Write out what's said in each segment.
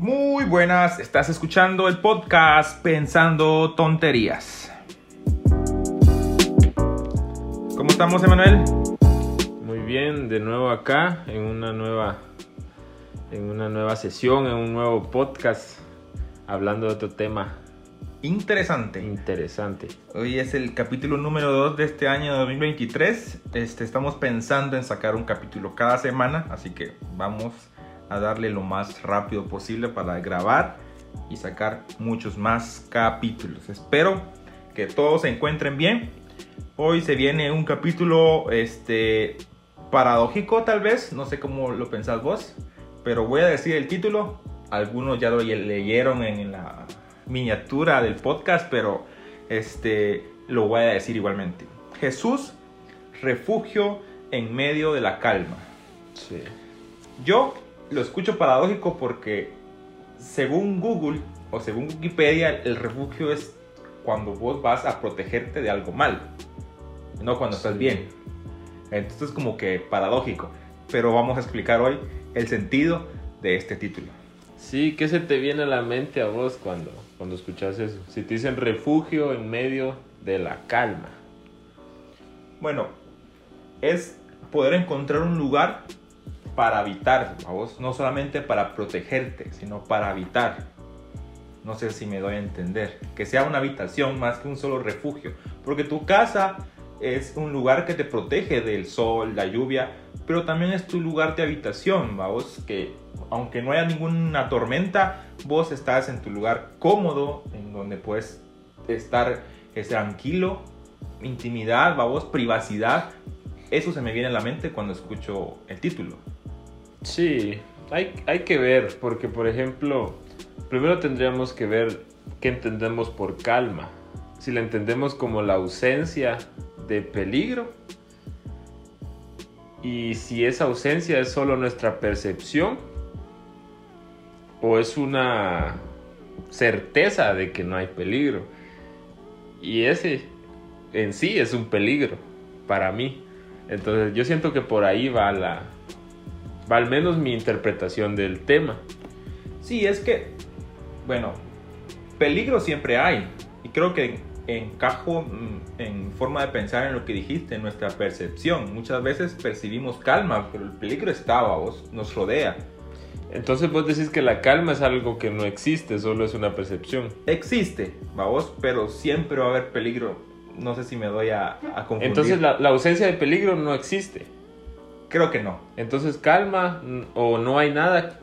Muy buenas, estás escuchando el podcast Pensando Tonterías. ¿Cómo estamos, Emanuel? Muy bien, de nuevo acá en una nueva en una nueva sesión, en un nuevo podcast hablando de otro tema Interesante. interesante. Hoy es el capítulo número 2 de este año 2023. Este, estamos pensando en sacar un capítulo cada semana, así que vamos a darle lo más rápido posible para grabar y sacar muchos más capítulos. Espero que todos se encuentren bien. Hoy se viene un capítulo este paradójico tal vez, no sé cómo lo pensás vos, pero voy a decir el título. Algunos ya lo leyeron en la miniatura del podcast, pero este lo voy a decir igualmente. Jesús, refugio en medio de la calma. Sí. Yo lo escucho paradójico porque según Google o según Wikipedia, el refugio es cuando vos vas a protegerte de algo mal, no cuando estás bien. Entonces es como que paradójico, pero vamos a explicar hoy el sentido de este título. Sí, ¿qué se te viene a la mente a vos cuando, cuando escuchas eso? Si te dicen refugio en medio de la calma. Bueno, es poder encontrar un lugar para habitar, vos, no solamente para protegerte, sino para habitar. No sé si me doy a entender. Que sea una habitación más que un solo refugio. Porque tu casa es un lugar que te protege del sol, la lluvia, pero también es tu lugar de habitación, vos, que aunque no haya ninguna tormenta, vos estás en tu lugar cómodo, en donde puedes estar eh, tranquilo, intimidad, vos, privacidad. Eso se me viene a la mente cuando escucho el título. Sí, hay, hay que ver, porque por ejemplo, primero tendríamos que ver qué entendemos por calma. Si la entendemos como la ausencia de peligro y si esa ausencia es solo nuestra percepción o es una certeza de que no hay peligro. Y ese en sí es un peligro para mí. Entonces yo siento que por ahí va la al menos mi interpretación del tema. Sí, es que, bueno, peligro siempre hay. Y creo que encajo mm, en forma de pensar en lo que dijiste, en nuestra percepción. Muchas veces percibimos calma, pero el peligro está, vos, nos rodea. Entonces vos decís que la calma es algo que no existe, solo es una percepción. Existe, vos, pero siempre va a haber peligro. No sé si me doy a, a confundir. Entonces la, la ausencia de peligro no existe. Creo que no. Entonces calma o no hay nada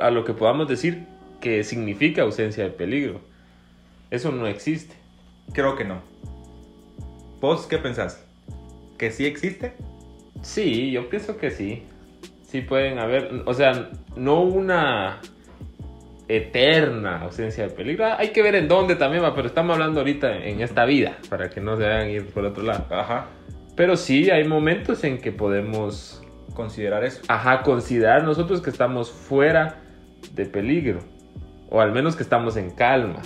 a lo que podamos decir que significa ausencia de peligro. Eso no existe. Creo que no. ¿Vos qué pensás? ¿Que sí existe? Sí, yo pienso que sí. Sí pueden haber, o sea, no una eterna ausencia de peligro. Hay que ver en dónde también va, pero estamos hablando ahorita en esta vida, para que no se vayan a ir por otro lado. Ajá. Pero sí, hay momentos en que podemos, Considerar eso. ajá, considerar nosotros que estamos fuera de peligro. O al menos que estamos en calma.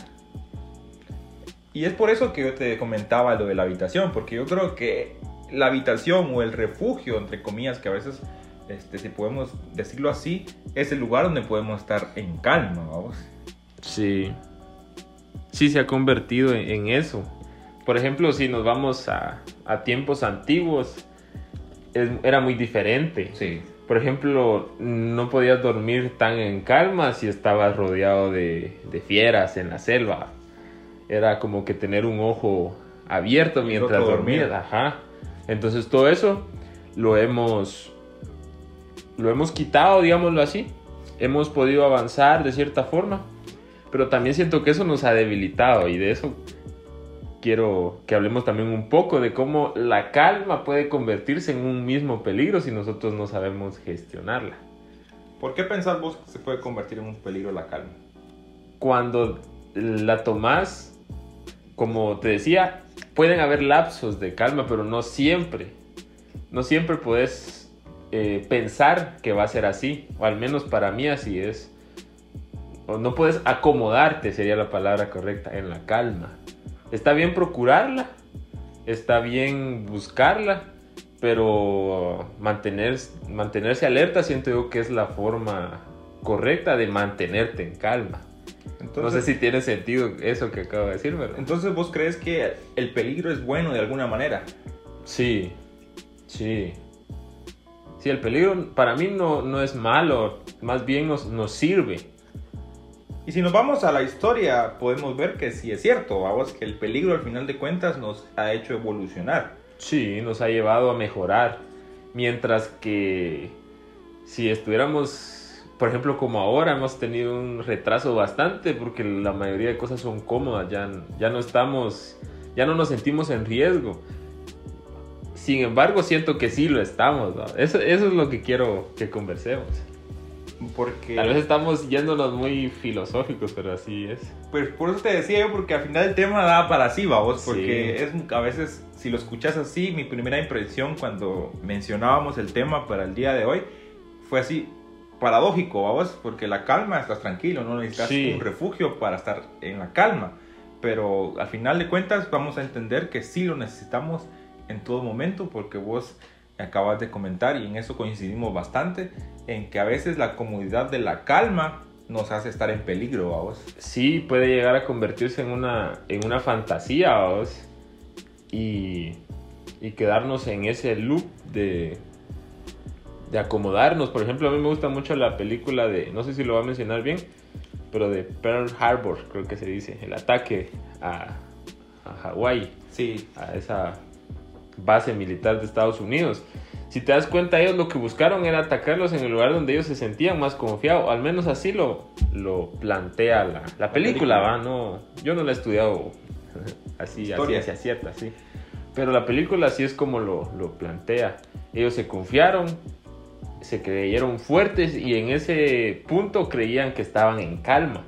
Y es por eso que yo te comentaba lo de la habitación, porque yo creo que la habitación o el refugio, entre comillas, que a veces, este, si podemos decirlo así, es el lugar donde podemos estar en calma, vamos. Sí. Sí, se ha convertido en, en eso. Por ejemplo, si nos vamos a, a tiempos antiguos, es- era muy diferente. Sí. Por ejemplo, no podías dormir tan en calma si estabas rodeado de, de fieras en la selva. Era como que tener un ojo abierto mientras dormías. Ajá. Entonces todo eso lo hemos, lo hemos quitado, digámoslo así. Hemos podido avanzar de cierta forma. Pero también siento que eso nos ha debilitado y de eso quiero que hablemos también un poco de cómo la calma puede convertirse en un mismo peligro si nosotros no sabemos gestionarla. ¿Por qué pensás vos que se puede convertir en un peligro la calma? Cuando la tomás, como te decía, pueden haber lapsos de calma, pero no siempre. No siempre puedes eh, pensar que va a ser así, o al menos para mí así es. O no puedes acomodarte, sería la palabra correcta, en la calma. Está bien procurarla, está bien buscarla, pero mantener, mantenerse alerta siento yo que es la forma correcta de mantenerte en calma. no sé si tiene sentido eso que acabo de decir, pero... Entonces vos crees que el peligro es bueno de alguna manera. Sí, sí. Sí, el peligro para mí no, no es malo, más bien nos, nos sirve. Y si nos vamos a la historia, podemos ver que sí es cierto, vamos, que el peligro al final de cuentas nos ha hecho evolucionar. Sí, nos ha llevado a mejorar. Mientras que si estuviéramos, por ejemplo, como ahora, hemos tenido un retraso bastante porque la mayoría de cosas son cómodas, ya, ya no estamos, ya no nos sentimos en riesgo. Sin embargo, siento que sí lo estamos. Eso, eso es lo que quiero que conversemos. Porque... Tal vez estamos yéndonos muy filosóficos, pero así es. Pues por eso te decía yo, porque al final el tema da para sí, vos, porque es a veces, si lo escuchas así, mi primera impresión cuando mencionábamos el tema para el día de hoy fue así, paradójico, vos, porque la calma, estás tranquilo, no necesitas un refugio para estar en la calma, pero al final de cuentas vamos a entender que sí lo necesitamos en todo momento porque vos acabas de comentar y en eso coincidimos bastante, en que a veces la comodidad de la calma nos hace estar en peligro, vos. Sí, puede llegar a convertirse en una, en una fantasía, vos. Y, y quedarnos en ese loop de, de acomodarnos. Por ejemplo, a mí me gusta mucho la película de, no sé si lo va a mencionar bien, pero de Pearl Harbor, creo que se dice, el ataque a, a Hawái. Sí. A esa base militar de Estados Unidos. Si te das cuenta, ellos lo que buscaron era atacarlos en el lugar donde ellos se sentían más confiados. Al menos así lo, lo plantea la, la película, ¿va? No, yo no la he estudiado así, así, así, cierta, sí. Pero la película así es como lo, lo plantea. Ellos se confiaron, se creyeron fuertes y en ese punto creían que estaban en calma,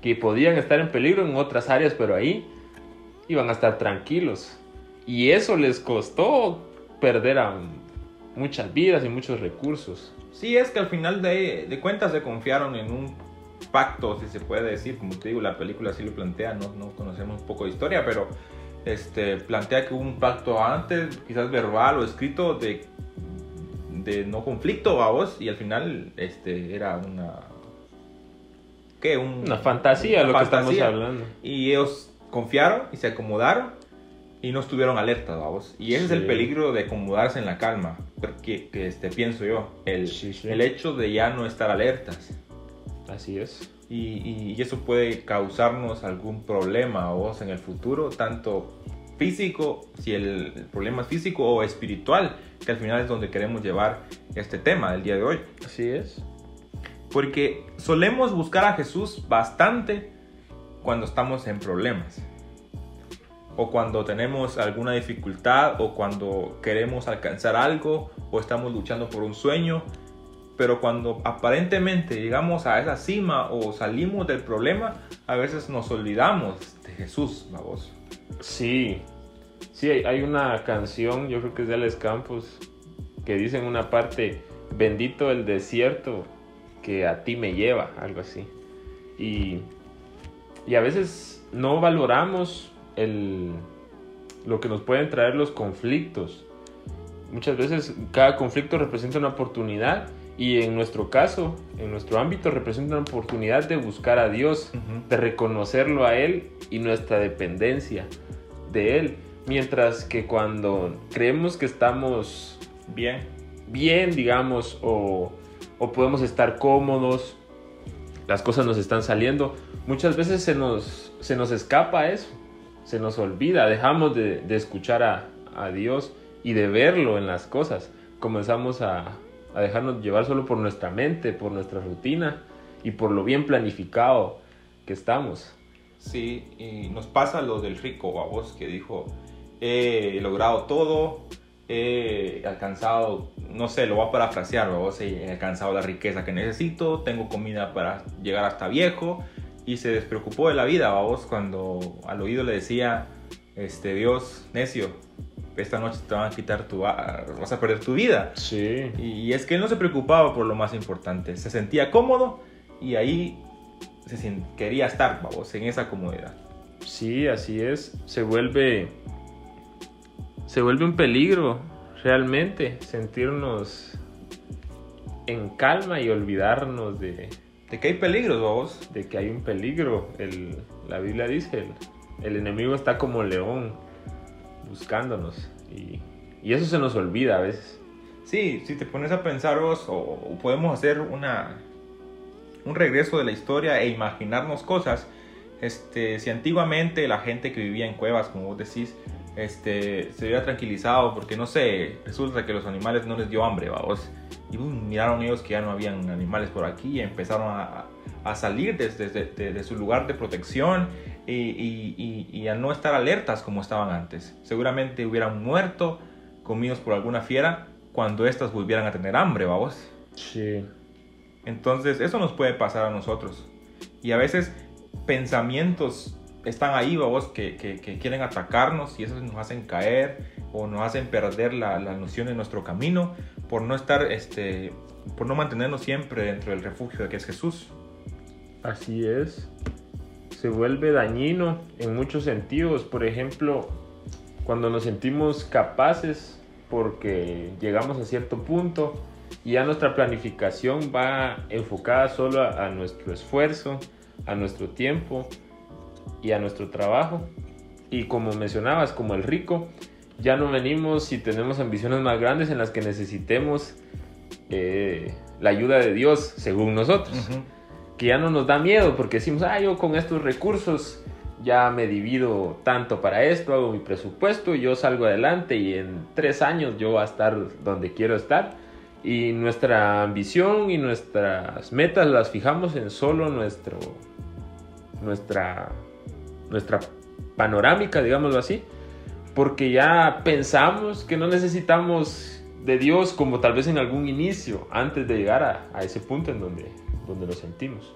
que podían estar en peligro en otras áreas, pero ahí iban a estar tranquilos. Y eso les costó perder a muchas vidas y muchos recursos. Sí, es que al final de, de cuentas se confiaron en un pacto, si se puede decir, como te digo, la película sí lo plantea, no, no conocemos un poco de historia, pero este, plantea que hubo un pacto antes, quizás verbal o escrito, de, de no conflicto a vos, y al final este, era una... ¿Qué? una fantasía, lo que estamos hablando. Y ellos confiaron y se acomodaron y no estuvieron alertas, vamos. Y ese es el peligro de acomodarse en la calma, porque que este, pienso yo, el, el hecho de ya no estar alertas. Así es. Y, y, eso puede causarnos algún problema vos en el futuro, tanto físico, si el, el, problema es físico o espiritual, que al final es donde queremos llevar este tema del día de hoy. Así es. Porque solemos buscar a Jesús bastante cuando estamos en problemas o cuando tenemos alguna dificultad o cuando queremos alcanzar algo o estamos luchando por un sueño. Pero cuando aparentemente llegamos a esa cima o salimos del problema, a veces nos olvidamos de Jesús, vamos. Sí, sí, hay una canción, yo creo que es de Alex Campos, que dice en una parte, bendito el desierto que a ti me lleva, algo así. Y, y a veces no valoramos el, lo que nos pueden traer los conflictos. Muchas veces cada conflicto representa una oportunidad y en nuestro caso, en nuestro ámbito, representa una oportunidad de buscar a Dios, de reconocerlo a Él y nuestra dependencia de Él. Mientras que cuando creemos que estamos bien, bien digamos, o, o podemos estar cómodos, las cosas nos están saliendo, muchas veces se nos, se nos escapa eso se nos olvida, dejamos de, escuchar a, Dios y de verlo en las cosas. Comenzamos a, dejarnos llevar solo por nuestra mente, por nuestra rutina y por lo bien planificado que estamos. Sí, y nos pasa lo del rico a vos que dijo, he logrado todo, he alcanzado, no sé, lo voy a parafrasear, vos he alcanzado la riqueza que necesito, tengo comida para llegar hasta viejo, y se despreocupó de la vida, vos, cuando al oído le decía, este, Dios, necio, esta noche te van a quitar tu, vas a perder tu vida. Sí. Y es que él no se preocupaba por lo más importante, se sentía cómodo y ahí se quería estar, vamos, en esa comodidad. Sí, así es, se vuelve, se vuelve un peligro realmente sentirnos en calma y olvidarnos de, De que hay peligros, vamos. De que hay un peligro. El, la Biblia dice, el, el enemigo está como león buscándonos. Y, y, eso se nos olvida a veces. Sí, si te pones a pensar vos, o, o podemos hacer una, un regreso de la historia e imaginarnos cosas. Este, si antiguamente la gente que vivía en cuevas, como vos decís, este, se hubiera tranquilizado porque no sé, resulta que los animales no les dio hambre, vamos. Y miraron ellos que ya no habían animales por aquí y empezaron a, a salir desde, desde de, su lugar de protección y, y, y, a no estar alertas como estaban antes. Seguramente hubieran muerto comidos por alguna fiera cuando éstas volvieran a tener hambre, vamos. Sí. Entonces eso nos puede pasar a nosotros. Y a veces pensamientos están ahí, vamos, que, que, quieren atacarnos y esos nos hacen caer o nos hacen perder la, la, noción de nuestro camino por no estar, este, por no mantenernos siempre dentro del refugio de que es Jesús. Así es. Se vuelve dañino en muchos sentidos. Por ejemplo, cuando nos sentimos capaces porque llegamos a cierto punto y ya nuestra planificación va enfocada solo a nuestro esfuerzo, a nuestro tiempo, y a nuestro trabajo. Y como mencionabas, como el rico, ya no venimos si tenemos ambiciones más grandes en las que necesitemos eh, la ayuda de Dios, según nosotros. Uh -huh. Que ya no nos da miedo porque decimos, ah, yo con estos recursos ya me divido tanto para esto, hago mi presupuesto, yo salgo adelante y en tres años yo voy a estar donde quiero estar. Y nuestra ambición y nuestras metas las fijamos en solo nuestro, nuestra nuestra panorámica, digámoslo así, porque ya pensamos que no necesitamos de Dios como tal vez en algún inicio, antes de llegar a, a ese punto en donde, donde lo sentimos.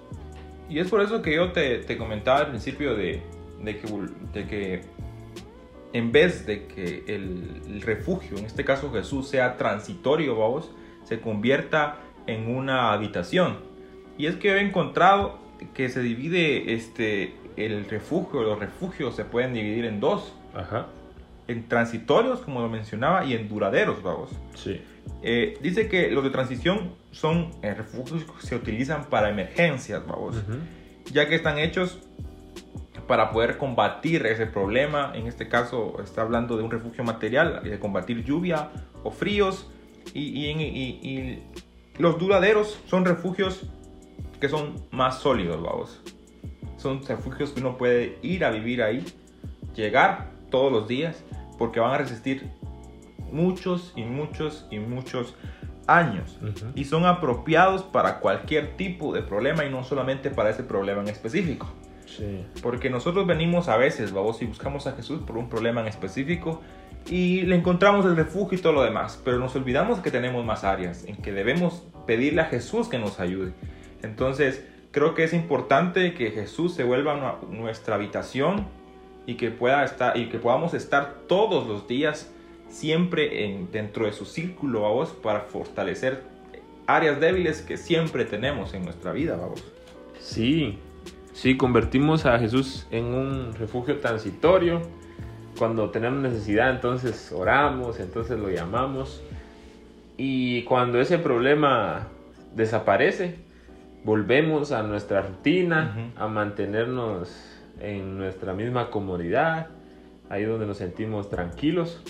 Y es por eso que yo te, te comentaba al principio de, de, que, de, que, en vez de que el, el, refugio, en este caso Jesús, sea transitorio, vamos, se convierta en una habitación. Y es que he encontrado que se divide este, el refugio, los refugios se pueden dividir en dos. Ajá. En transitorios, como lo mencionaba, y en duraderos, vamos. Sí. Eh, dice que los de transición son eh, refugios que se utilizan para emergencias, vamos. Uh -huh. Ya que están hechos para poder combatir ese problema. En este caso está hablando de un refugio material, de combatir lluvia o fríos. Y, y, y, y los duraderos son refugios que son más sólidos, vamos son refugios que uno puede ir a vivir ahí, llegar todos los días, porque van a resistir muchos y muchos y muchos años. Uh -huh. Y son apropiados para cualquier tipo de problema y no solamente para ese problema en específico. Sí. Porque nosotros venimos a veces, vamos, y buscamos a Jesús por un problema en específico y le encontramos el refugio y todo lo demás, pero nos olvidamos que tenemos más áreas en que debemos pedirle a Jesús que nos ayude. Entonces, creo que es importante que Jesús se vuelva una, nuestra habitación y que, pueda estar, y que podamos estar todos los días siempre en, dentro de su círculo, vamos, para fortalecer áreas débiles que siempre tenemos en nuestra vida, vamos. Sí, sí, convertimos a Jesús en un refugio transitorio. Cuando tenemos necesidad, entonces oramos, entonces lo llamamos. Y cuando ese problema desaparece, volvemos a nuestra rutina, uh -huh. a mantenernos en nuestra misma comodidad, ahí donde nos sentimos tranquilos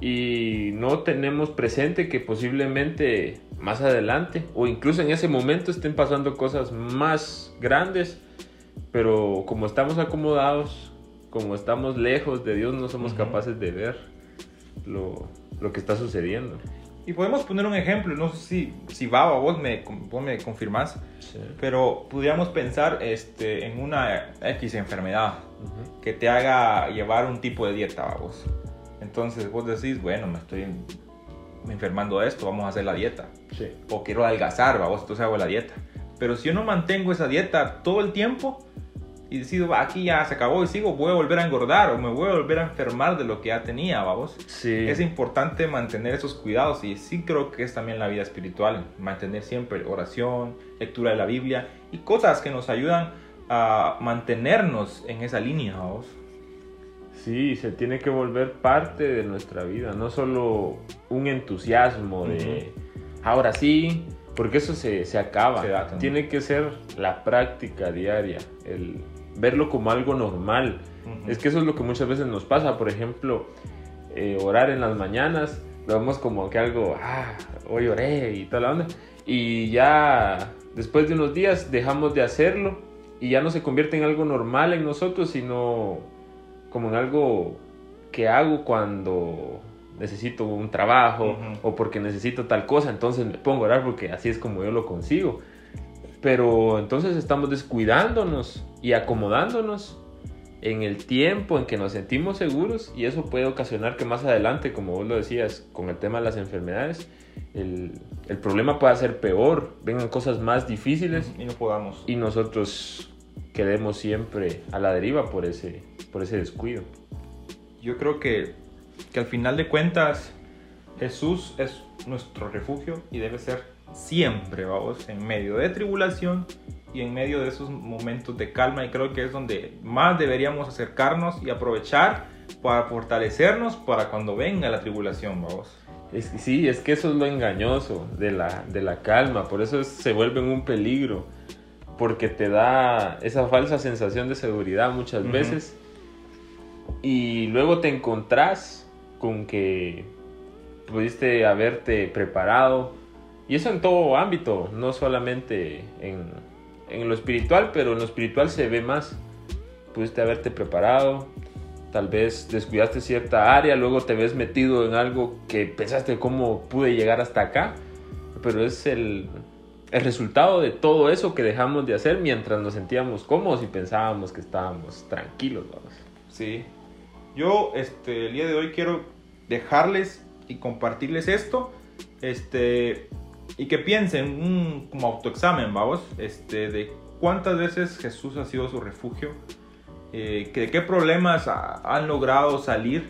y no tenemos presente que posiblemente más adelante o incluso en ese momento estén pasando cosas más grandes, pero como estamos acomodados, como estamos lejos de Dios, no somos uh -huh. capaces de ver lo, lo que está sucediendo. Y podemos poner un ejemplo, no sé si, si va o vos me, vos me confirmás, sí. pero podríamos pensar este, en una X enfermedad uh -huh. que te haga llevar un tipo de dieta, vos. Entonces vos decís, bueno, me estoy enfermando de esto, vamos a hacer la dieta. Sí. O quiero adelgazar, vos, entonces hago la dieta. Pero si yo no mantengo esa dieta todo el tiempo, y decido, aquí ya se acabó y sigo, voy a volver a engordar o me voy a volver a enfermar de lo que ya tenía, vamos. Sí. Es importante mantener esos cuidados y sí creo que es también la vida espiritual, mantener siempre oración, lectura de la Biblia y cosas que nos ayudan a mantenernos en esa línea, vamos. Sí, se tiene que volver parte de nuestra vida, no solo un entusiasmo de uh -huh. ahora sí, porque eso se, se acaba. Se da. Tiene que ser la práctica diaria, el verlo como algo normal. Es que eso es lo que muchas veces nos pasa. Por ejemplo, eh, orar en las mañanas, lo vemos como que algo, ah, hoy oré y toda la onda. Y ya después de unos días dejamos de hacerlo y ya no se convierte en algo normal en nosotros, sino como en algo que hago cuando necesito un trabajo o porque necesito tal cosa, entonces me pongo a orar porque así es como yo lo consigo. Pero entonces estamos descuidándonos y acomodándonos en el tiempo en que nos sentimos seguros y eso puede ocasionar que más adelante, como vos lo decías, con el tema de las enfermedades, el, el problema pueda ser peor, vengan cosas más difíciles Y no podamos. y nosotros quedemos siempre a la deriva por ese, por ese descuido. Yo creo que, que al final de cuentas Jesús es nuestro refugio y debe ser siempre, vamos, en medio de tribulación y en medio de esos momentos de calma. Y creo que es donde más deberíamos acercarnos y aprovechar para fortalecernos para cuando venga la tribulación, vamos. Es, sí, es que eso es lo engañoso de la, de la calma, por eso es- se vuelve un peligro, porque te da esa falsa sensación de seguridad muchas veces. Y luego te encontrás con que pudiste haberte preparado, y eso en todo ámbito, no solamente en, en lo espiritual, pero en lo espiritual se ve más, pudiste haberte preparado, tal vez descuidaste cierta área, luego te ves metido en algo que pensaste cómo pude llegar hasta acá, pero es el, el resultado de todo eso que dejamos de hacer mientras nos sentíamos cómodos y pensábamos que estábamos tranquilos. Vamos. Sí. Yo este, el día de hoy quiero dejarles y compartirles esto. Este, y que piensen un, como autoexamen, vamos. Este, de cuántas veces Jesús ha sido su refugio. eh, que de qué problemas ha- han logrado salir.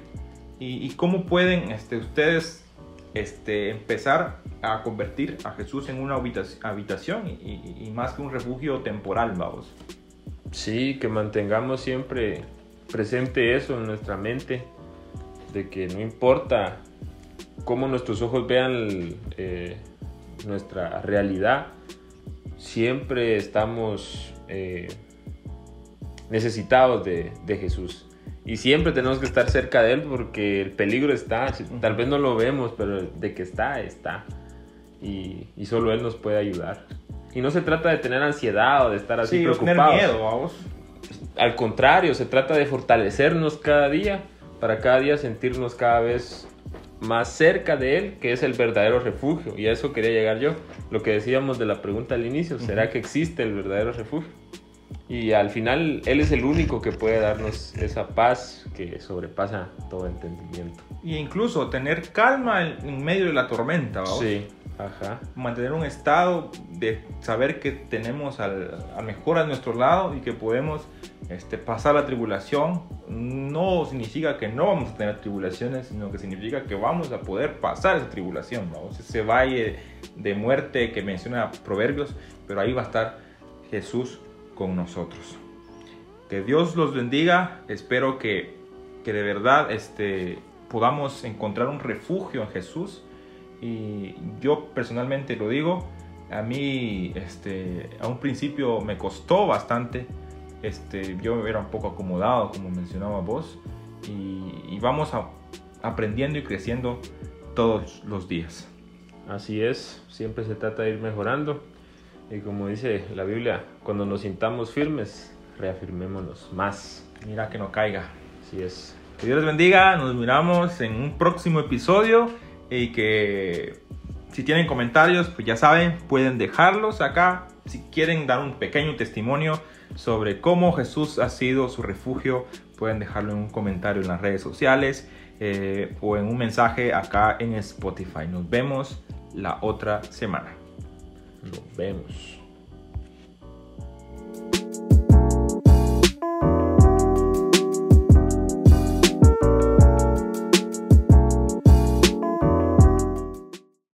Y, y cómo pueden este, ustedes este, empezar a convertir a Jesús en una habitac- habitación. Y, y- más que un refugio temporal, vamos. Sí, que mantengamos siempre presente eso en nuestra mente, de que no importa cómo nuestros ojos vean eh, nuestra realidad, siempre estamos eh, necesitados de, de Jesús. Y siempre tenemos que estar cerca de Él porque el peligro está, tal vez no lo vemos, pero de que está, está. Y, y solo Él nos puede ayudar. Y no se trata de tener ansiedad o de estar así Sí, tener preocupados. miedo, vamos. Al contrario, se trata de fortalecernos cada día para cada día sentirnos cada vez más cerca de Él, que es el verdadero refugio. Y a eso quería llegar yo. Lo que decíamos de la pregunta al inicio, ¿será que existe el verdadero refugio? Y al final Él es el único que puede darnos esa paz que sobrepasa todo entendimiento. Y incluso tener calma en, medio de la tormenta, ¿vamos? Sí, ajá. Mantener un estado de saber que tenemos al, al mejor a nuestro lado y que podemos este, pasar la tribulación. No significa que no vamos a tener tribulaciones, sino que significa que vamos a poder pasar esa tribulación, ¿vamos? Ese valle de muerte que menciona Proverbios, pero ahí va a estar Jesús con nosotros. Que Dios los bendiga. Espero que, que de verdad este, podamos encontrar un refugio en Jesús. Y yo personalmente lo digo, a mí este, a un principio me costó bastante. Este, yo era un poco acomodado, como mencionaba vos. Y, vamos a- aprendiendo y creciendo todos los días. Así es, siempre se trata de ir mejorando. Y como dice la Biblia, cuando nos sintamos firmes, reafirmémonos más. Mira que no caiga. Así es. Que Dios les bendiga, nos miramos en un próximo episodio y que si tienen comentarios, pues ya saben, pueden dejarlos acá. Si quieren dar un pequeño testimonio sobre cómo Jesús ha sido su refugio, pueden dejarlo en un comentario en las redes sociales eh, o en un mensaje acá en Spotify. Nos vemos la otra semana. Nos vemos.